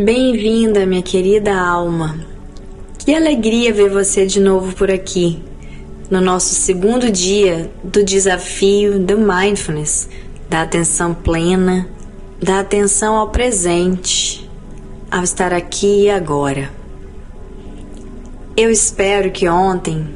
Bem-vinda, minha querida alma. Que alegria ver você de novo por aqui, no nosso segundo dia do desafio do Mindfulness, da atenção plena, da atenção ao presente, ao estar aqui e agora. Eu espero que ontem,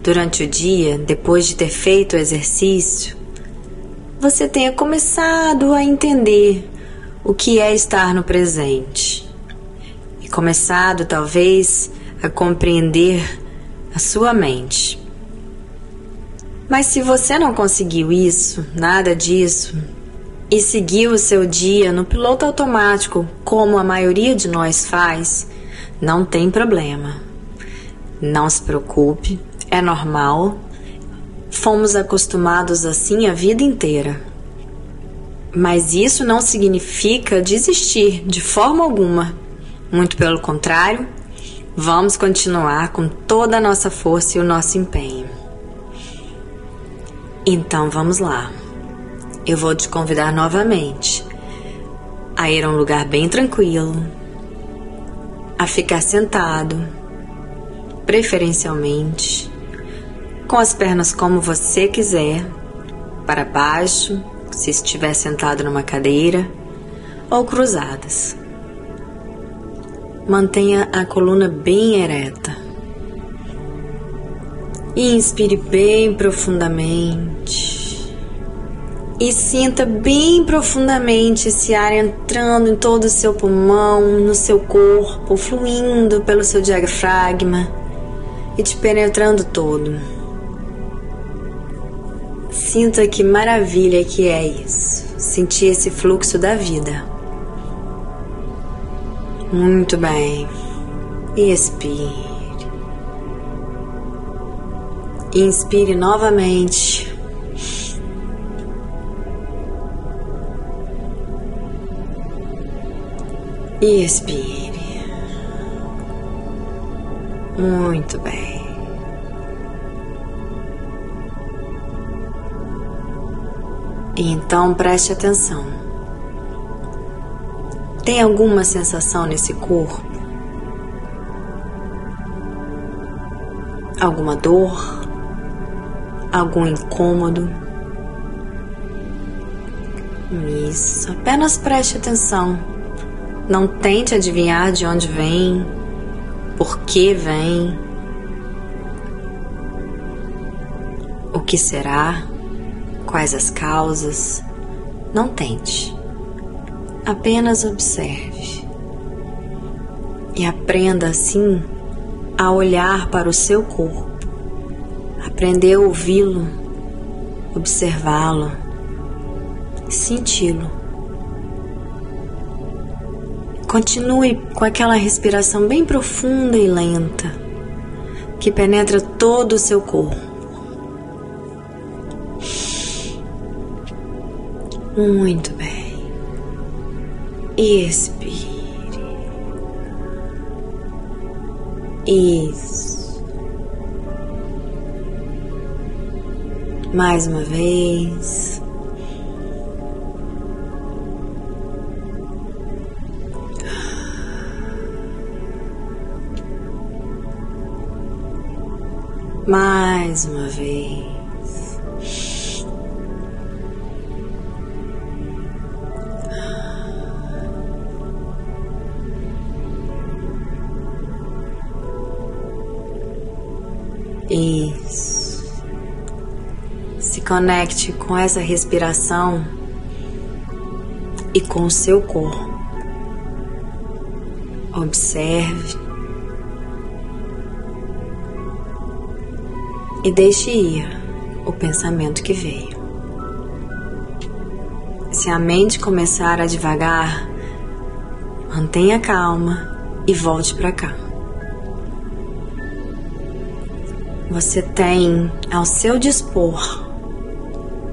durante o dia, depois de ter feito o exercício, você tenha começado a entender o que é estar no presente começado talvez a compreender a sua mente. Mas se você não conseguiu isso, nada disso, e seguiu o seu dia no piloto automático, como a maioria de nós faz, não tem problema. Não se preocupe, é normal. Fomos acostumados assim a vida inteira. Mas isso não significa desistir de forma alguma. Muito pelo contrário, vamos continuar com toda a nossa força e o nosso empenho. Então vamos lá. Eu vou te convidar novamente a ir a um lugar bem tranquilo, a ficar sentado, preferencialmente, com as pernas como você quiser, para baixo se estiver sentado numa cadeira ou cruzadas. Mantenha a coluna bem ereta. Inspire bem profundamente. E sinta bem profundamente esse ar entrando em todo o seu pulmão, no seu corpo, fluindo pelo seu diafragma e te penetrando todo. Sinta que maravilha que é isso, sentir esse fluxo da vida. Muito bem. Expire. Inspire novamente. E expire. Muito bem. Então preste atenção. Tem alguma sensação nesse corpo? Alguma dor? Algum incômodo? Isso, apenas preste atenção. Não tente adivinhar de onde vem, por que vem, o que será quais as causas. Não tente. Apenas observe. E aprenda assim a olhar para o seu corpo. Aprender a ouvi-lo, observá-lo, senti-lo. Continue com aquela respiração bem profunda e lenta que penetra todo o seu corpo. Muito. Expire. Isso. Mais uma vez. Mais uma vez. Conecte com essa respiração e com o seu corpo. Observe e deixe ir o pensamento que veio. Se a mente começar a devagar, mantenha calma e volte para cá. você tem ao seu dispor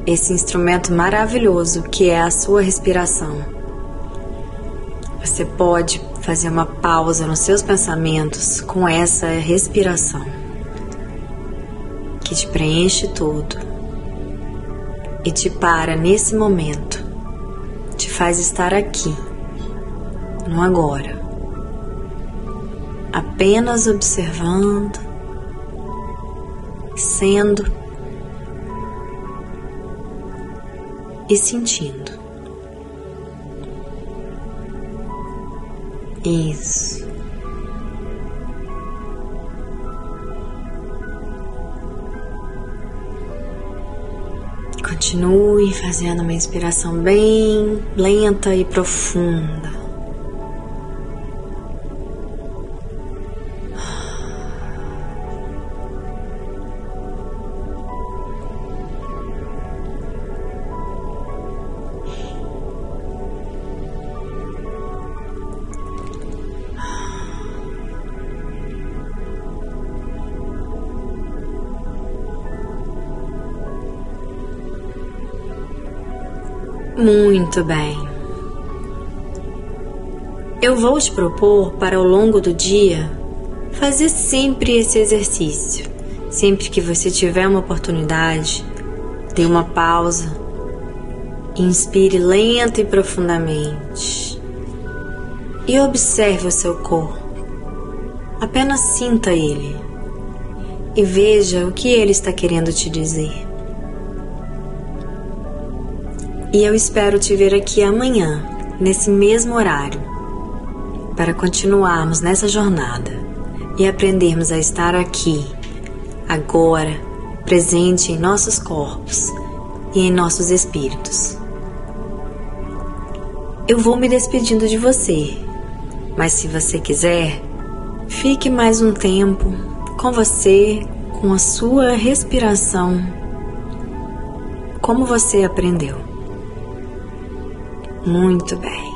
esse instrumento maravilhoso que é a sua respiração. Você pode fazer uma pausa nos seus pensamentos com essa respiração que te preenche todo e te para nesse momento, te faz estar aqui, no agora, apenas observando, sendo e sentindo. Isso. Continue fazendo uma inspiração bem lenta e profunda. Muito bem. Eu vou te propor para ao longo do dia fazer sempre esse exercício. Sempre que você tiver uma oportunidade, dê uma pausa, inspire lenta e profundamente e observe o seu corpo. Apenas sinta ele e veja o que ele está querendo te dizer. E eu espero te ver aqui amanhã, nesse mesmo horário, para continuarmos nessa jornada e aprendermos a estar aqui, agora, presente em nossos corpos e em nossos espíritos. Eu vou me despedindo de você, mas se você quiser, fique mais um tempo com você, com a sua respiração, como você aprendeu. Muito bem.